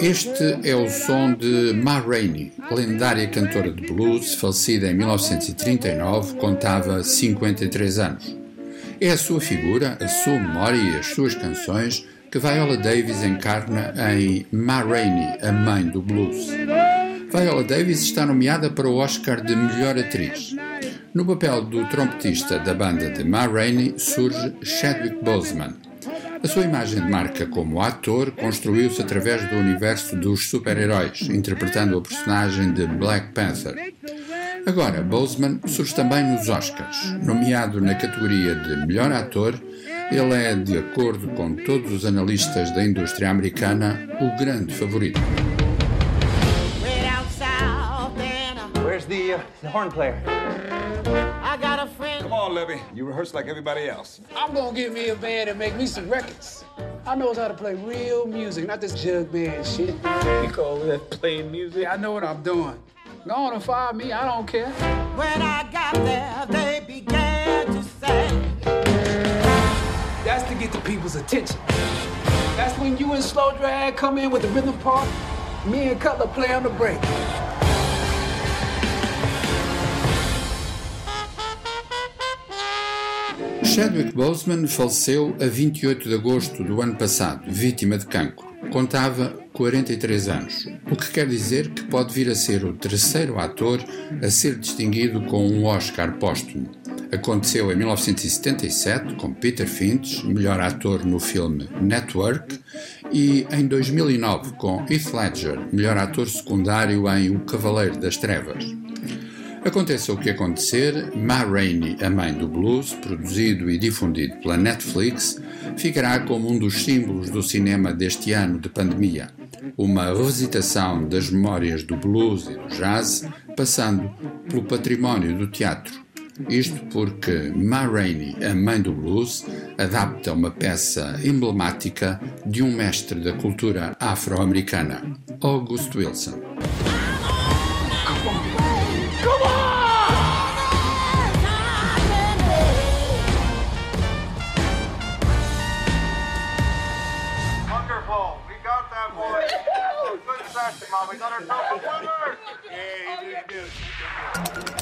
Este é o som de Ma Rainey, lendária cantora de blues, falecida em 1939, contava 53 anos. É a sua figura, a sua memória e as suas canções que Viola Davis encarna em Ma Rainey, a mãe do blues. Viola Davis está nomeada para o Oscar de Melhor Atriz. No papel do trompetista da banda de Ma Rainey surge Chadwick Boseman. A sua imagem de marca como ator construiu-se através do universo dos super-heróis, interpretando o personagem de Black Panther. Agora, Boseman surge também nos Oscars. Nomeado na categoria de melhor ator, ele é, de acordo com todos os analistas da indústria americana, o grande favorito. Where's the, uh, the horn player? I got a friend. Come on, Levy. You rehearse like everybody else. I'm gonna get me a band and make me some records. I know how to play real music, not this jug band shit. You call that playing music? I know what I'm doing. Go on and fire me, I don't care. When I got there, they attention. That's when you and Slow Drag come in with the rhythm part. Me and Cutler play on the break. Chadwick Boseman faleceu a 28 de agosto do ano passado, vítima de cancro. Contava 43 anos, o que quer dizer que pode vir a ser o terceiro ator a ser distinguido com um Oscar póstumo. Aconteceu em 1977 com Peter Finch, melhor ator no filme Network, e em 2009 com Heath Ledger, melhor ator secundário em O Cavaleiro das Trevas. Aconteça o que acontecer, Ma Rainey, a mãe do blues, produzido e difundido pela Netflix, ficará como um dos símbolos do cinema deste ano de pandemia. Uma revisitação das memórias do blues e do jazz, passando pelo património do teatro. Isto porque Ma Rainey, a mãe do blues, adapta uma peça emblemática de um mestre da cultura afro-americana, August Wilson. Mom. We got our top winner. Yeah, you do.